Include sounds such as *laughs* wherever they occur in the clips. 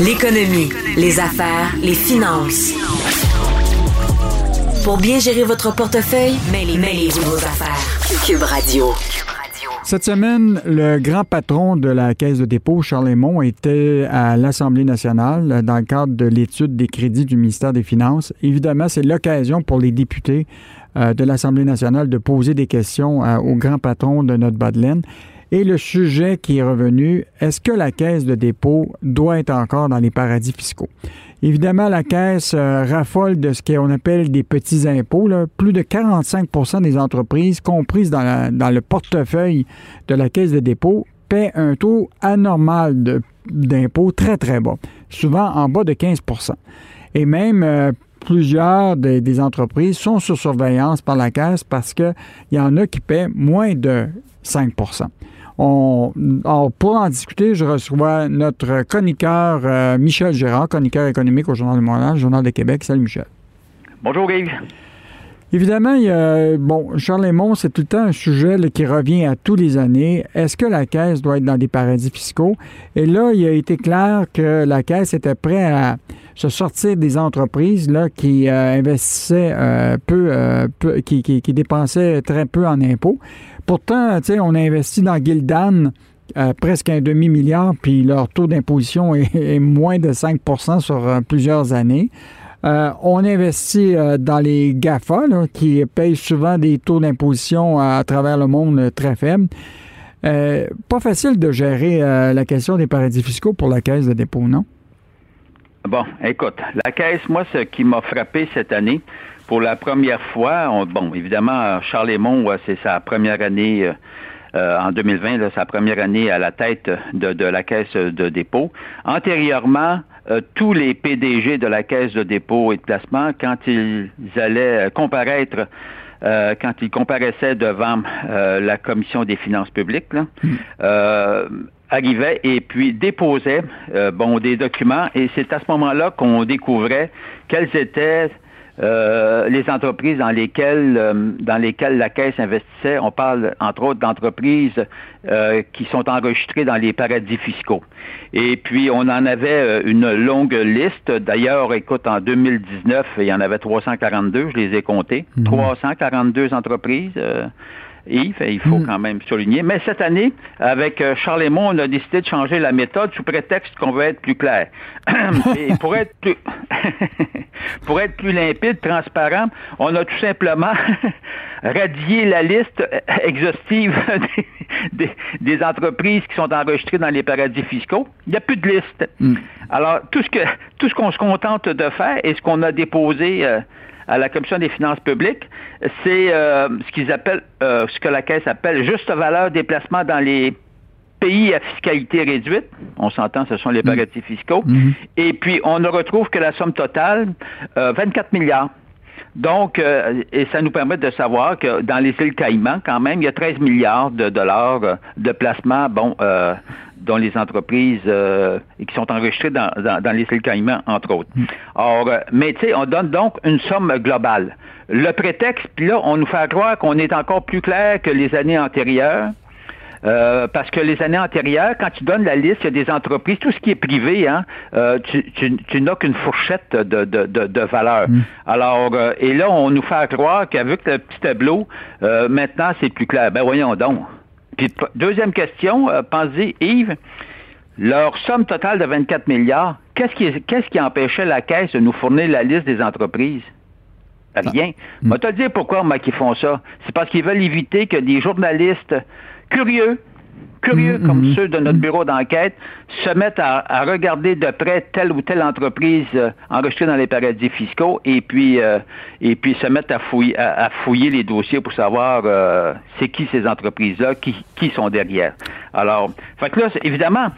L'économie, les affaires, les finances. Pour bien gérer votre portefeuille, mêlez-vous vos affaires. Cube Radio. Cette semaine, le grand patron de la Caisse de dépôt, Charles Lemont, était à l'Assemblée nationale dans le cadre de l'étude des crédits du ministère des Finances. Évidemment, c'est l'occasion pour les députés euh, de l'Assemblée nationale de poser des questions euh, au grand patron de notre bas Et le sujet qui est revenu, est-ce que la Caisse de dépôt doit être encore dans les paradis fiscaux? Évidemment, la Caisse euh, raffole de ce qu'on appelle des petits impôts. Plus de 45% des entreprises comprises dans, le portefeuille de la Caisse de dépôt paient un taux anormal d'impôts très, très bas, souvent en bas de 15% Et même euh, plusieurs des, entreprises sont sous surveillance par la Caisse parce qu'il y en a qui paient moins de 5 on, pour en discuter, je reçois notre chroniqueur euh, Michel Gérard, chroniqueur économique au Journal de Montréal, Journal de Québec. Salut Michel. Bonjour Yves. Évidemment, il y a, bon, Charles Lemont, c'est tout le temps un sujet qui revient à tous les années. Est-ce que la Caisse doit être dans des paradis fiscaux? Et là, il a été clair que la Caisse était prête à se sortir des entreprises là, qui euh, investissaient euh, peu, peu qui, qui, qui, dépensaient très peu en impôts. Pourtant, on a investi dans Gildan euh, presque un demi-milliard, puis leur taux d'imposition *laughs* est, moins de 5% sur euh, plusieurs années. Euh, on investit dans les GAFA, qui payent souvent des taux d'imposition à travers le monde très faibles. pas facile de gérer la question des paradis fiscaux pour la Caisse de dépôt, non? Bon, écoute, la Caisse, moi, ce qui m'a frappé cette année, pour la première fois, bon, évidemment, Charles Lemont, c'est sa première année euh, euh, en 2020, sa première année à la tête de, la caisse de dépôt. Antérieurement, euh, tous les PDG de la caisse de dépôt et de placement, quand ils allaient comparaître quand ils comparaissaient devant la commission des finances publiques, mm. arrivaient et puis déposaient bon des documents et c'est à ce moment-là qu'on découvrait quels étaient euh, les entreprises dans lesquelles euh, dans lesquelles la caisse investissait, on parle entre autres d'entreprises euh, qui sont enregistrées dans les paradis fiscaux. Et puis on en avait une longue liste. D'ailleurs, écoute, en 2019, il y en avait 342, je les ai comptés, 342 mhm. entreprises. Yves, il faut hmm. quand même souligner. Mais cette année, avec euh, Charles on a décidé de changer la méthode sous prétexte qu'on veut être plus clair. *laughs* Et pour être plus, *laughs* pour être plus limpide, transparent, on a tout simplement *laughs* radié la liste exhaustive des, entreprises qui sont enregistrées dans les paradis fiscaux. Il n'y a plus de liste. Hmm. Alors, tout ce que tout ce qu'on se contente de faire et ce qu'on a déposé euh, à la Commission des finances publiques, c'est euh, ce qu'ils appellent, euh, ce que la Caisse appelle juste valeur des placements dans les pays à fiscalité réduite. On s'entend, ce sont les mm. paradis fiscaux. Mm-hmm. Et puis, on ne retrouve que la somme totale, 24 euh, milliards. Donc, et ça nous permet de savoir que dans les îles Caïmans, quand même, il y a 13 milliards de dollars de placements, bon, dont les entreprises euh, qui sont enregistrées dans, les îles Caïmans, entre autres. Mm. Or, euh, mais tu sais, on donne donc une somme globale. Le prétexte, puis là, on nous fait croire qu'on est encore plus clair que les années antérieures. Euh, parce que les années antérieures, quand tu donnes la liste, il y a des entreprises, tout ce qui est privé, hein, tu, n'as qu'une fourchette de, de, de, valeur. Mm. Alors, et là, on nous fait croire qu'avec le petit tableau, maintenant, c'est plus clair. Ben voyons donc deuxième question, euh, pensez, Yves, leur somme totale de 24 milliards, qu'est-ce qui, qu'est-ce qui empêchait la Caisse de nous fournir la liste des entreprises? Rien. Je vais te dire pourquoi, moi, qu'ils font ça. C'est parce qu'ils veulent éviter que des journalistes curieux, curieux mm, comme mm, ceux de notre mm. bureau d'enquête se mettent à, regarder de près telle ou telle entreprise euh, enregistrée dans les paradis fiscaux et puis euh, et puis se mettent à fouiller, à, fouiller les dossiers pour savoir euh, c'est qui ces entreprises-là, qui, qui sont derrière. Alors, fait que là, évidemment,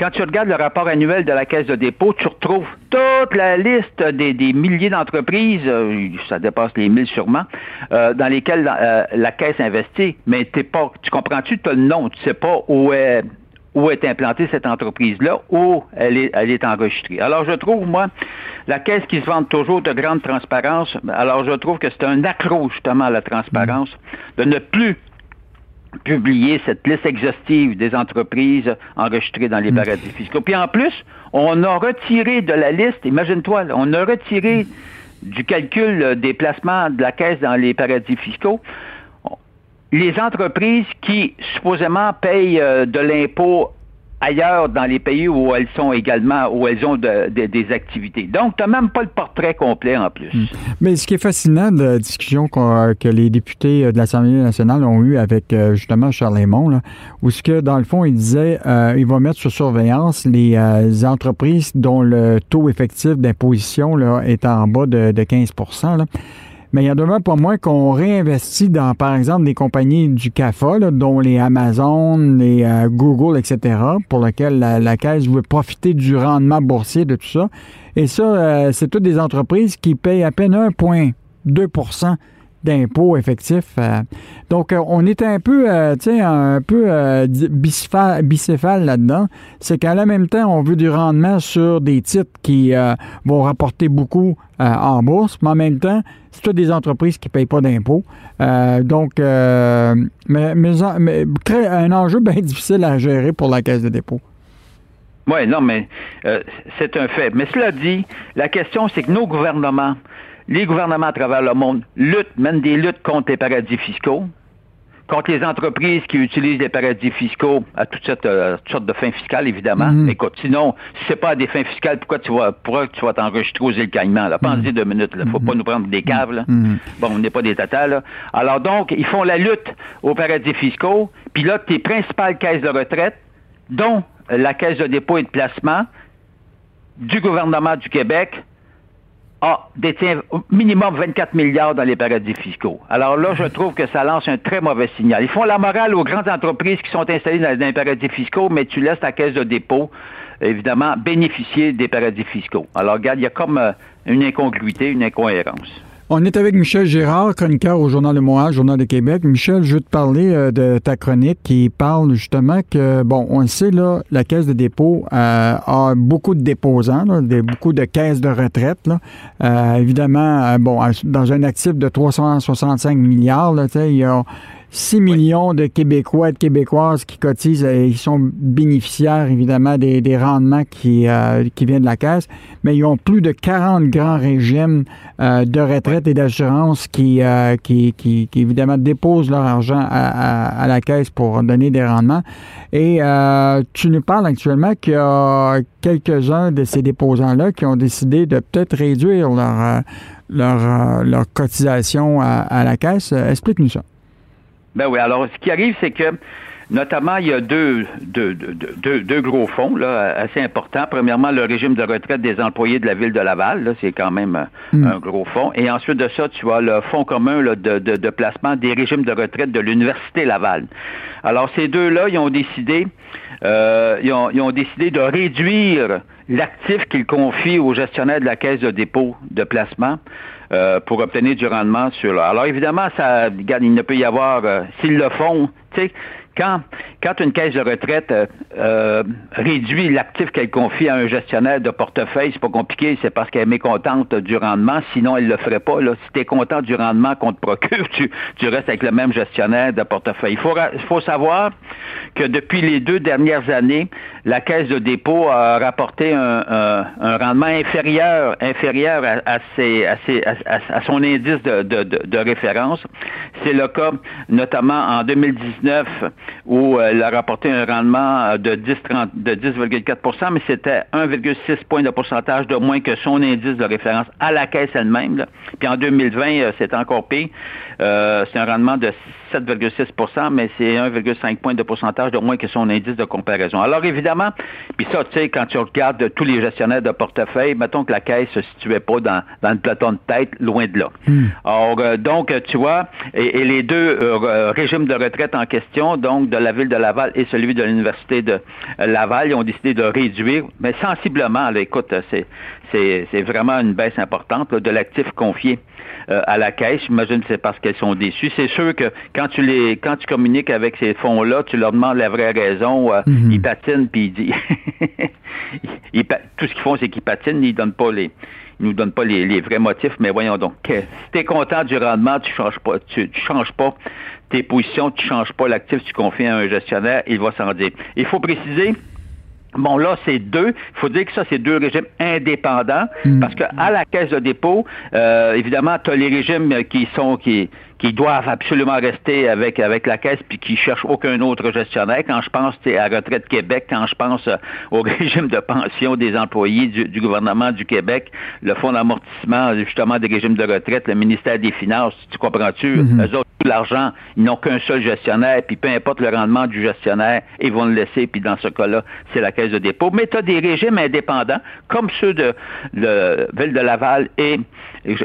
quand tu regardes le rapport annuel de la Caisse de dépôt, tu retrouves toute la liste des, milliers d'entreprises, euh, ça dépasse les mille sûrement, euh, dans lesquelles euh, la, Caisse investit, mais t'es pas, tu comprends-tu, tu as le nom, tu sais pas où est où est implantée cette entreprise-là, où elle est, elle est enregistrée. Alors, je trouve, moi, la caisse qui se vante toujours de grande transparence, alors je trouve que c'est un accro, justement, à la transparence, de ne plus publier cette liste exhaustive des entreprises enregistrées dans les mm. paradis fiscaux. Puis en plus, on a retiré de la liste, imagine-toi, on a retiré du calcul des placements de la caisse dans les paradis fiscaux les entreprises qui supposément payent euh, de l'impôt ailleurs dans les pays où elles sont également, où elles ont des activités. Donc, tu même pas le portrait complet en plus. Hmm. Mais ce qui est fascinant de la discussion que les députés euh, de l'Assemblée nationale ont eu avec euh, justement Charles Raymond, où ce que, dans le fond, il disait euh, il va mettre sur surveillance les entreprises dont le taux effectif d'imposition est en bas de, de 15 là mais il y a demain pas moins qu'on réinvestit dans, par exemple, des compagnies du CAFA, dont les Amazon, les euh, Google, etc., pour lesquelles la, Caisse veut profiter du rendement boursier de tout ça. Et ça, euh, c'est toutes des entreprises qui payent à peine 1,2 d'impôts effectifs. Euh. donc, euh, on est un peu, euh, tu un peu bicéphale, là-dedans. C'est qu'à la même temps, on veut du rendement sur des titres qui vont rapporter beaucoup en bourse, mais en même temps, c'est toutes des entreprises qui ne payent pas d'impôts. donc, mais, mais, crée un enjeu bien *laughs* difficile à gérer pour la Caisse de dépôt. Oui, non, mais c'est un fait. Mais cela dit, la question, c'est que nos gouvernements les gouvernements à travers le monde luttent, mènent des luttes contre les paradis fiscaux, contre les entreprises qui utilisent les paradis fiscaux à toutes sortes, euh, de fins fiscales, évidemment. Mhm. Écoute, sinon, si c'est pas à des fins fiscales, pourquoi tu vas, pourquoi tu vas t'enregistrer aux îles Caïmans, là? Pensez mm deux minutes, là. Faut pas mhm. nous prendre des caves, là. Mhm. Bon, on n'est pas des tatas, Alors donc, ils font la lutte aux paradis fiscaux, puis là, tes principales caisses de retraite, dont la caisse de dépôt et de placement du gouvernement du Québec, a détient minimum 24 milliards dans les paradis fiscaux. Alors là, je trouve que ça lance un très mauvais signal. Ils font la morale aux grandes entreprises qui sont installées dans, les paradis fiscaux, mais tu laisses ta caisse de dépôt, évidemment, bénéficier des paradis fiscaux. Alors, regarde, il y a comme euh, une incongruité, une incohérence. On est avec Michel Gérard, chroniqueur au Journal de Montréal, Journal de Québec. Michel, je veux te parler euh, de ta chronique qui parle justement que, bon, on le sait, là, la Caisse de dépôt euh, a beaucoup de déposants, beaucoup de caisses de retraite. Là. Euh, évidemment, bon, dans un actif de 365 milliards, là, il y a 6 millions de Québécois et de Québécoises qui cotisent et ils sont bénéficiaires évidemment des, rendements qui, euh, qui viennent de la caisse, mais ils ont plus de 40 grands régimes euh, de retraite et d'assurance euh, qui, évidemment déposent leur argent à, la caisse pour donner des rendements. Et tu nous parles actuellement qu'il y a quelques-uns de ces déposants-là qui ont décidé de peut-être réduire leur, cotisation à la caisse. Explique-nous ça. Ben oui, alors ce qui arrive, c'est que Notamment, il y a deux, deux, deux, deux, gros fonds là, assez importants. Premièrement, le régime de retraite des employés de la ville de Laval, là, c'est quand même hmm. un gros fonds. Et ensuite de ça, tu as le fonds commun là, de, de, de, placement des régimes de retraite de l'Université Laval. Alors, ces deux-là, ils ont décidé, euh, ils, ont, ils ont décidé de réduire l'actif qu'ils confient aux gestionnaires de la caisse de dépôt de placement euh, pour obtenir du rendement sur là. Alors évidemment, ça, il ne peut y avoir, euh, s'ils le font, tu sais, quand, quand une caisse de retraite euh, euh, réduit l'actif qu'elle confie à un gestionnaire de portefeuille, c'est pas compliqué, c'est parce qu'elle est mécontente du rendement, sinon elle le ferait pas. Là. Si tu es content du rendement qu'on te procure, *laughs* tu, tu restes avec le même gestionnaire de portefeuille. Il faut, faut savoir que depuis les deux dernières années, la caisse de dépôt a rapporté un, un, rendement inférieur, inférieur à, ses, à, ses, à, son indice de, de, de référence. C'est le cas notamment en 2019 où euh, elle a rapporté un rendement de 10,4 de 10,4 mais c'était 1,6 point de pourcentage de moins que son indice de référence à la caisse elle-même. Puis en 2020, euh, c'est encore pire. Euh, c'est un rendement de 7,6% mais c'est 1,5 point de pourcentage de moins que son indice de comparaison. Alors évidemment, puis ça, tu sais, quand tu regardes tous les gestionnaires de portefeuille, mettons que la caisse se situait pas dans, dans le plateau de tête, loin de là. Hmm. Alors, donc, tu vois, et, les deux régimes de retraite en question, donc de la ville de Laval et celui de l'Université de Laval. Ils ont décidé de réduire, mais sensiblement, écoute, c'est, c'est, vraiment une baisse importante de l'actif confié euh, à la caisse. J'imagine que c'est parce qu'elles sont déçues. C'est sûr que quand tu les quand tu communiques avec ces fonds-là, tu leur demandes la vraie raison. Euh, mm-hmm. Ils patinent puis ils disent *laughs* tout ce qu'ils font, c'est qu'ils patinent, ils donnent pas les nous donnent pas les, vrais motifs, mais voyons donc. si tu es content du rendement, tu changes pas, tu, tu changes pas tes positions, tu changes pas l'actif, tu confies à un gestionnaire, il va s'en dire. Il faut préciser, Bon, là, c'est deux. Il faut dire que ça, c'est deux régimes indépendants, mm. parce que à la caisse de dépôt, euh, évidemment, tu as les régimes qui sont qui qui doivent absolument rester avec, avec la caisse puis qui cherchent aucun autre gestionnaire. Quand je pense à Retraite Québec, quand je pense euh, au *laughs* régime de pension des employés du, gouvernement du Québec, le fonds d'amortissement justement des régimes de retraite, le ministère des Finances, tu comprends-tu? Mm tout l'argent, ils n'ont qu'un seul gestionnaire, puis peu importe le rendement du gestionnaire, ils vont le laisser, puis dans ce cas-là, c'est la caisse de dépôt. Mais tu as des régimes indépendants, comme ceux de, Ville de Laval et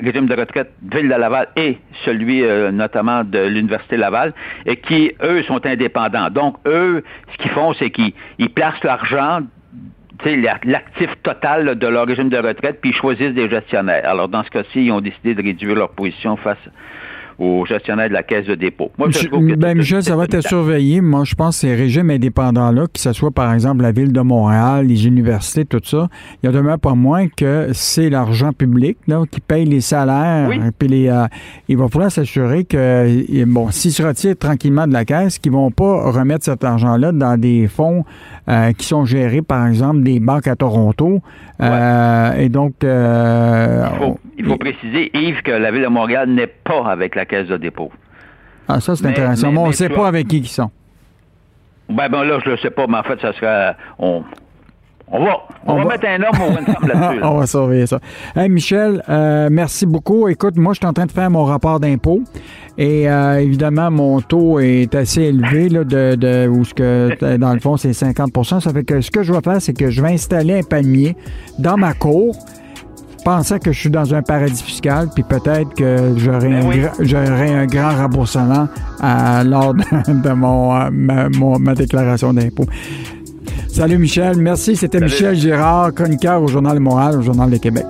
régime de retraite Ville de Laval et celui euh, notamment de l'Université Laval, et qui, eux, sont indépendants. Donc, eux, ce qu'ils font, c'est qu'ils placent l'argent l'actif total de leur régime de retraite, puis ils choisissent des gestionnaires. Alors, dans ce cas-ci, ils ont décidé de réduire leur position face au gestionnaire de la caisse de dépôt. Moi, ben, Michel, ça va être surveillé. Moi, je pense que ces régimes indépendants-là, que ce soit par exemple la Ville de Montréal, les universités, tout ça, il y a demeure pas moins que c'est l'argent public là, qui paye les salaires. Puis les, euh, il va falloir s'assurer que, bon, s'ils se retirent tranquillement de la caisse, qu'ils ne vont pas remettre cet argent-là dans des fonds euh, qui sont gérés, par exemple, des banques à Toronto. Euh, et donc... il faut préciser, Yves, que la Ville de Montréal n'est pas avec la caisse de dépôt. Ah, ça, c'est intéressant. Mais, on ne sait pas avec qui ils sont. Ben, ben là, je ne le sais pas, mais en fait, ça sera. On, on va, on, va, mettre un homme femme là-dessus. *laughs* on va surveiller ça. Hey, Michel, euh, merci beaucoup. Écoute, moi, je suis en train de faire mon rapport d'impôt. Et euh, évidemment, mon taux est assez élevé, là, de, de où ce que, dans le fond, c'est 50% Ça fait que ce que je vais faire, c'est que je vais installer un palmier dans ma cour pensais que je suis dans un paradis fiscal, puis peut-être que j'aurai ben un, grand remboursement à, lors de, mon, euh, ma, déclaration d'impôt. Salut Michel, merci. C'était Michel Girard, chroniqueur au Journal de Montréal, au Journal de Québec.